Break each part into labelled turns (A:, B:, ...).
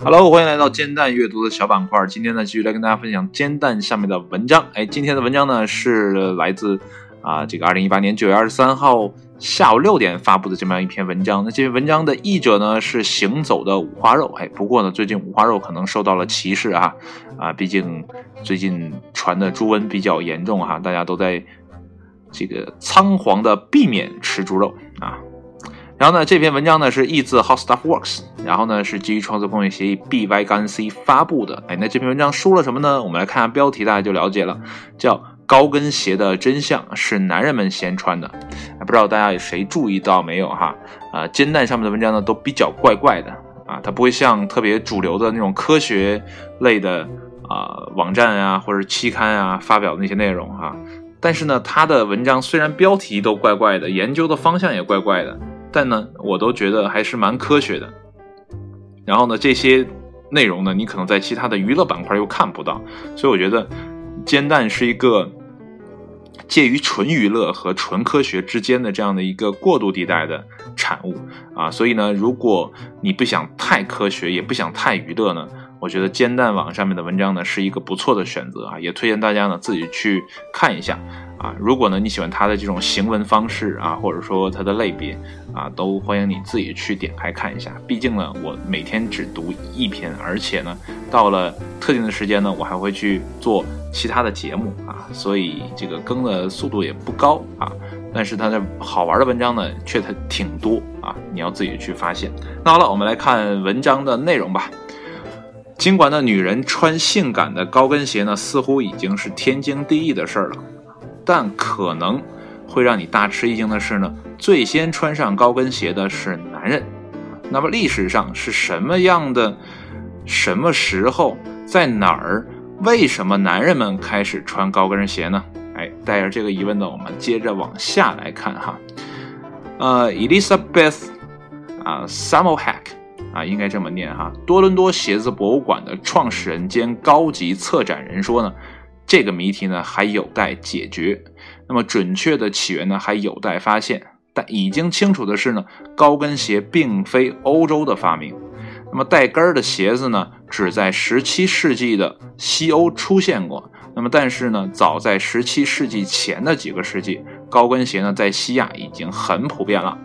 A: Hello，欢迎来到煎蛋阅读的小板块。今天呢，继续来跟大家分享煎蛋下面的文章。哎，今天的文章呢是来自啊这个二零一八年九月二十三号下午六点发布的这么样一篇文章。那这篇文章的译者呢是行走的五花肉。哎，不过呢，最近五花肉可能受到了歧视啊啊，毕竟最近传的猪瘟比较严重哈，大家都在这个仓皇的避免吃猪肉啊。然后呢，这篇文章呢是译自 How Stuff Works，然后呢是基于创作公约协议 BY 杠 C 发布的。哎，那这篇文章说了什么呢？我们来看下标题，大家就了解了。叫高跟鞋的真相是男人们先穿的。不知道大家有谁注意到没有哈？啊，煎蛋上面的文章呢都比较怪怪的啊，它不会像特别主流的那种科学类的啊网站啊或者期刊啊发表的那些内容哈。但是呢，它的文章虽然标题都怪怪的，研究的方向也怪怪的。但呢，我都觉得还是蛮科学的。然后呢，这些内容呢，你可能在其他的娱乐板块又看不到，所以我觉得煎蛋是一个介于纯娱乐和纯科学之间的这样的一个过渡地带的产物啊。所以呢，如果你不想太科学，也不想太娱乐呢，我觉得煎蛋网上面的文章呢是一个不错的选择啊，也推荐大家呢自己去看一下。啊，如果呢你喜欢他的这种行文方式啊，或者说他的类别啊，都欢迎你自己去点开看一下。毕竟呢，我每天只读一篇，而且呢，到了特定的时间呢，我还会去做其他的节目啊，所以这个更的速度也不高啊。但是它的好玩的文章呢，却它挺多啊，你要自己去发现。那好了，我们来看文章的内容吧。尽管呢，女人穿性感的高跟鞋呢，似乎已经是天经地义的事儿了。但可能会让你大吃一惊的是呢，最先穿上高跟鞋的是男人。那么历史上是什么样的？什么时候？在哪儿？为什么男人们开始穿高跟鞋呢？哎，带着这个疑问呢，我们接着往下来看哈。呃，Elizabeth 啊 s a m o h a c k 啊，应该这么念哈。多伦多鞋子博物馆的创始人兼高级策展人说呢。这个谜题呢还有待解决，那么准确的起源呢还有待发现。但已经清楚的是呢，高跟鞋并非欧洲的发明。那么带跟儿的鞋子呢，只在17世纪的西欧出现过。那么但是呢，早在17世纪前的几个世纪，高跟鞋呢在西亚已经很普遍了。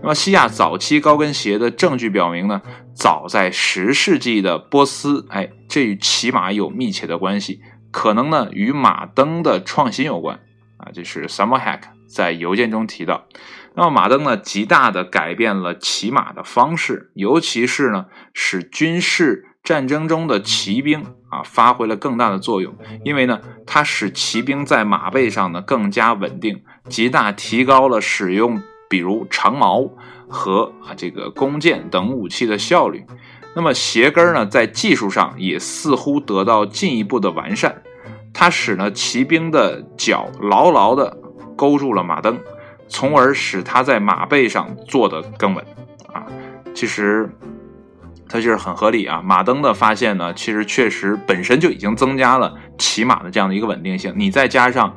A: 那么西亚早期高跟鞋的证据表明呢，早在10世纪的波斯，哎，这与骑马有密切的关系。可能呢与马灯的创新有关啊，这是 Summer Hack 在邮件中提到。那么马灯呢，极大的改变了骑马的方式，尤其是呢使军事战争中的骑兵啊发挥了更大的作用，因为呢它使骑兵在马背上呢更加稳定，极大提高了使用比如长矛和啊这个弓箭等武器的效率。那么鞋跟呢，在技术上也似乎得到进一步的完善，它使呢骑兵的脚牢牢地勾住了马蹬，从而使他在马背上坐得更稳。啊，其实它就是很合理啊。马蹬的发现呢，其实确实本身就已经增加了骑马的这样的一个稳定性。你再加上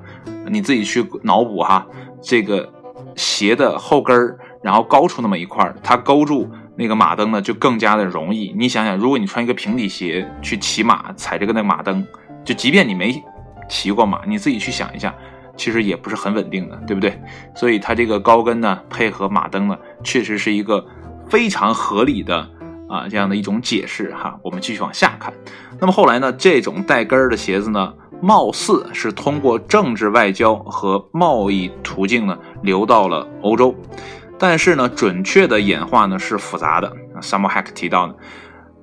A: 你自己去脑补哈，这个鞋的后跟儿，然后高出那么一块儿，它勾住。那个马蹬呢，就更加的容易。你想想，如果你穿一个平底鞋去骑马，踩这个那个马蹬，就即便你没骑过马，你自己去想一下，其实也不是很稳定的，对不对？所以它这个高跟呢，配合马蹬呢，确实是一个非常合理的啊这样的一种解释哈。我们继续往下看。那么后来呢，这种带跟儿的鞋子呢，貌似是通过政治外交和贸易途径呢，流到了欧洲。但是呢，准确的演化呢是复杂的。Summer Hack 提到呢，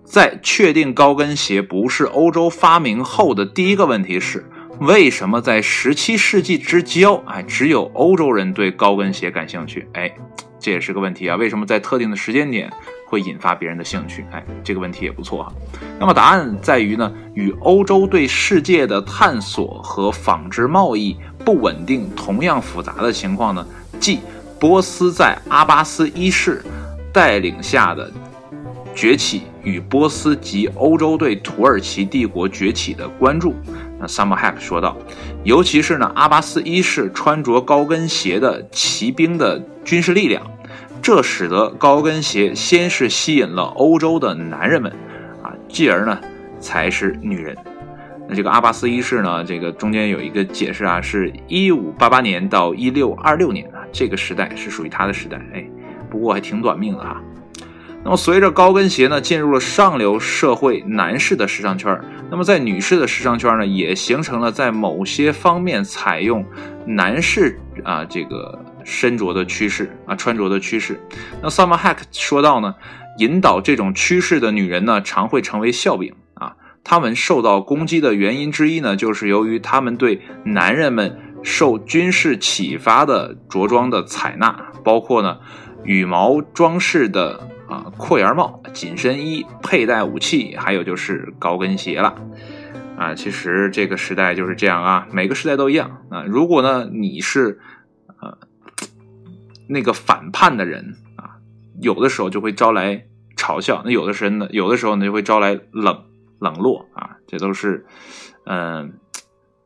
A: 在确定高跟鞋不是欧洲发明后的第一个问题是，为什么在17世纪之交，哎，只有欧洲人对高跟鞋感兴趣？哎，这也是个问题啊。为什么在特定的时间点会引发别人的兴趣？哎，这个问题也不错哈。那么答案在于呢，与欧洲对世界的探索和纺织贸易不稳定同样复杂的情况呢，即。波斯在阿巴斯一世带领下的崛起与波斯及欧洲对土耳其帝国崛起的关注，那 Summer Hack 说道，尤其是呢阿巴斯一世穿着高跟鞋的骑兵的军事力量，这使得高跟鞋先是吸引了欧洲的男人们，啊，继而呢才是女人。那这个阿巴斯一世呢，这个中间有一个解释啊，是一五八八年到一六二六年啊，这个时代是属于他的时代，哎，不过还挺短命的啊。那么随着高跟鞋呢进入了上流社会男士的时尚圈，那么在女士的时尚圈呢也形成了在某些方面采用男士啊这个身着的趋势啊穿着的趋势。那 Summer Hack 说到呢，引导这种趋势的女人呢常会成为笑柄啊，她们受到攻击的原因之一呢就是由于她们对男人们受军事启发的着装的采纳，包括呢羽毛装饰的。啊，阔檐帽、紧身衣、佩戴武器，还有就是高跟鞋了。啊，其实这个时代就是这样啊，每个时代都一样啊。如果呢你是呃那个反叛的人啊，有的时候就会招来嘲笑；那有的时候呢，有的时候呢就会招来冷冷落啊。这都是嗯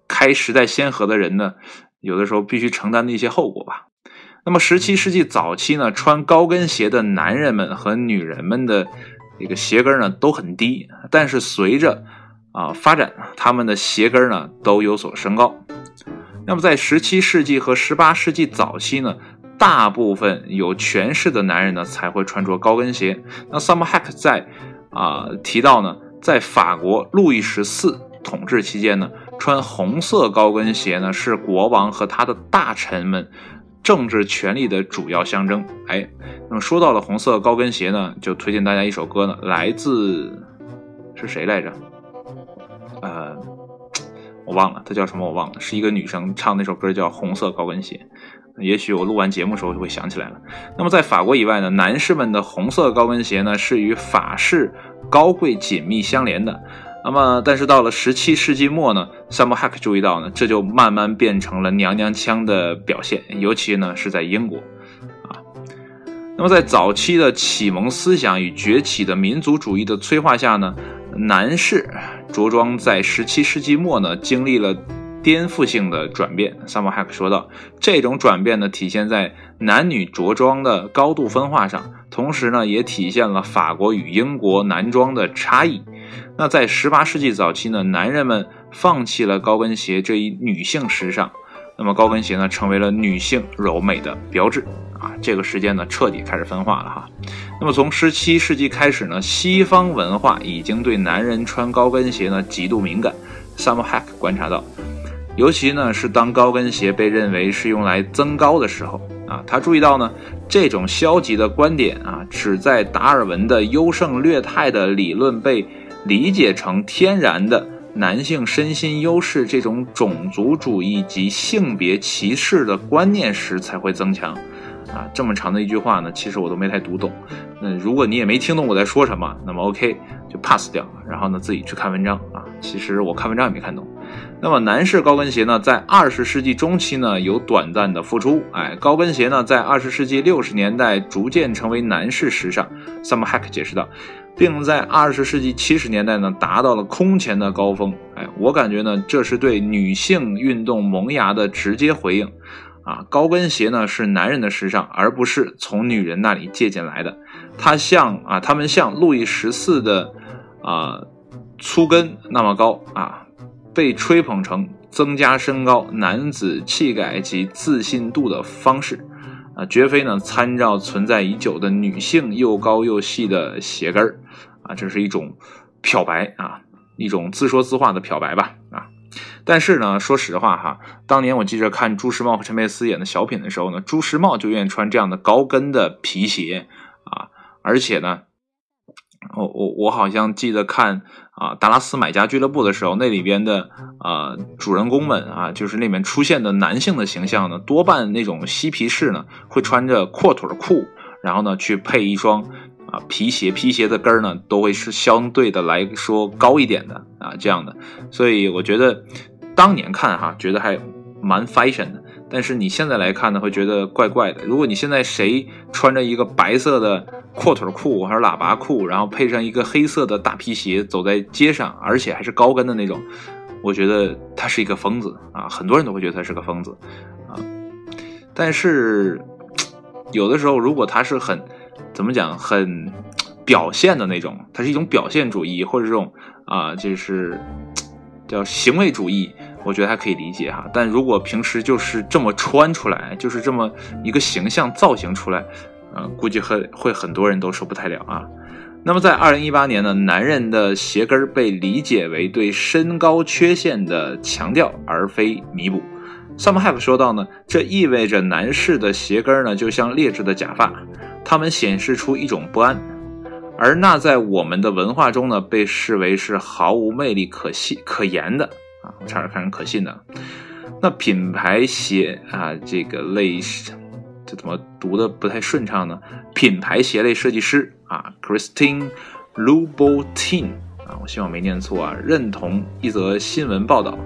A: 开时代先河的人呢，有的时候必须承担的一些后果吧。那么，十七世纪早期呢，穿高跟鞋的男人们和女人们的这个鞋跟呢都很低，但是随着啊发展，他们的鞋跟呢都有所升高。那么，在十七世纪和十八世纪早期呢，大部分有权势的男人呢才会穿着高跟鞋。那 Summer Hack 在啊提到呢，在法国路易十四统治期间呢，穿红色高跟鞋呢是国王和他的大臣们。政治权力的主要象征，哎，那么说到了红色高跟鞋呢，就推荐大家一首歌呢，来自是谁来着？呃，我忘了，他叫什么我忘了，是一个女生唱那首歌叫《红色高跟鞋》，也许我录完节目时候就会想起来了。那么在法国以外呢，男士们的红色高跟鞋呢是与法式高贵紧密相连的。那么，但是到了十七世纪末呢，Sam h a c k 注意到呢，这就慢慢变成了娘娘腔的表现，尤其呢是在英国，啊，那么在早期的启蒙思想与崛起的民族主义的催化下呢，男士着装在十七世纪末呢经历了颠覆性的转变。samaha 说道，这种转变呢体现在男女着装的高度分化上，同时呢也体现了法国与英国男装的差异。那在十八世纪早期呢，男人们放弃了高跟鞋这一女性时尚，那么高跟鞋呢成为了女性柔美的标志啊。这个时间呢彻底开始分化了哈。那么从十七世纪开始呢，西方文化已经对男人穿高跟鞋呢极度敏感。Summer Hack 观察到，尤其呢是当高跟鞋被认为是用来增高的时候啊，他注意到呢这种消极的观点啊，只在达尔文的优胜劣汰的理论被。理解成天然的男性身心优势这种种族主义及性别歧视的观念时才会增强，啊，这么长的一句话呢，其实我都没太读懂。那如果你也没听懂我在说什么，那么 OK 就 pass 掉，然后呢自己去看文章啊。其实我看文章也没看懂。那么男士高跟鞋呢，在二十世纪中期呢有短暂的复出，哎，高跟鞋呢在二十世纪六十年代逐渐成为男士时尚。Summer Hack 解释道。并在二十世纪七十年代呢达到了空前的高峰。哎，我感觉呢这是对女性运动萌芽的直接回应。啊，高跟鞋呢是男人的时尚，而不是从女人那里借鉴来的。它像啊，他们像路易十四的啊粗跟那么高啊，被吹捧成增加身高、男子气概及自信度的方式。啊，绝非呢参照存在已久的女性又高又细的鞋跟儿，啊，这是一种漂白啊，一种自说自话的漂白吧，啊，但是呢，说实话哈，当年我记着看朱时茂和陈佩斯演的小品的时候呢，朱时茂就愿意穿这样的高跟的皮鞋啊，而且呢。我我我好像记得看啊达拉斯买家俱乐部的时候，那里边的啊主人公们啊，就是那边出现的男性的形象呢，多半那种嬉皮士呢，会穿着阔腿裤，然后呢去配一双啊皮鞋，皮鞋的跟儿呢都会是相对的来说高一点的啊这样的，所以我觉得当年看哈，觉得还蛮 fashion 的。但是你现在来看呢，会觉得怪怪的。如果你现在谁穿着一个白色的阔腿裤还是喇叭裤，然后配上一个黑色的大皮鞋走在街上，而且还是高跟的那种，我觉得他是一个疯子啊！很多人都会觉得他是个疯子啊。但是有的时候如果他是很怎么讲很表现的那种，他是一种表现主义或者这种啊，就是叫行为主义，我觉得还可以理解哈。但如果平时就是这么穿出来，就是这么一个形象造型出来，呃，估计很会很多人都受不太了啊。那么在二零一八年呢，男人的鞋跟儿被理解为对身高缺陷的强调，而非弥补。Some have 说到呢，这意味着男士的鞋跟儿呢就像劣质的假发，它们显示出一种不安。而那在我们的文化中呢，被视为是毫无魅力可信可言的啊，差点看成可信的。那品牌鞋啊，这个类这怎么读的不太顺畅呢？品牌鞋类设计师啊，Christine Louboutin 啊，我希望没念错啊，认同一则新闻报道：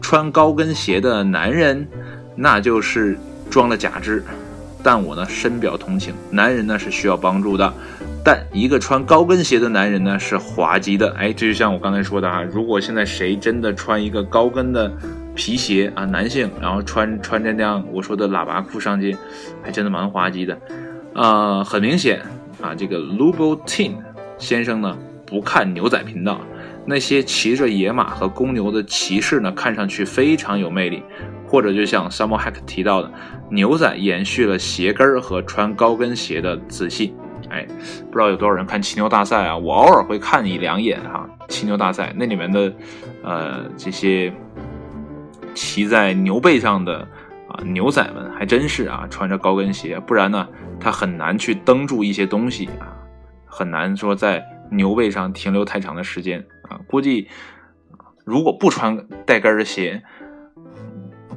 A: 穿高跟鞋的男人，那就是装了假肢。但我呢深表同情，男人呢是需要帮助的，但一个穿高跟鞋的男人呢是滑稽的。哎，这就像我刚才说的啊，如果现在谁真的穿一个高跟的皮鞋啊，男性，然后穿穿着那样我说的喇叭裤上街，还真的蛮滑稽的。呃，很明显啊，这个 Louboutin 先生呢不看牛仔频道，那些骑着野马和公牛的骑士呢看上去非常有魅力。或者就像 Samuel Hack 提到的，牛仔延续了鞋跟儿和穿高跟鞋的自信。哎，不知道有多少人看骑牛大赛啊？我偶尔会看一两眼哈。骑牛大赛那里面的，呃，这些骑在牛背上的啊牛仔们还真是啊，穿着高跟鞋，不然呢，他很难去蹬住一些东西啊，很难说在牛背上停留太长的时间啊。估计如果不穿带跟的鞋。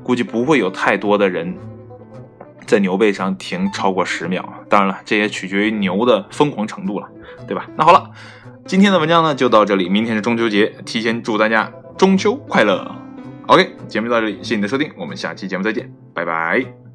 A: 估计不会有太多的人在牛背上停超过十秒。当然了，这也取决于牛的疯狂程度了，对吧？那好了，今天的文章呢就到这里。明天是中秋节，提前祝大家中秋快乐。OK，节目到这里，谢谢你的收听，我们下期节目再见，拜拜。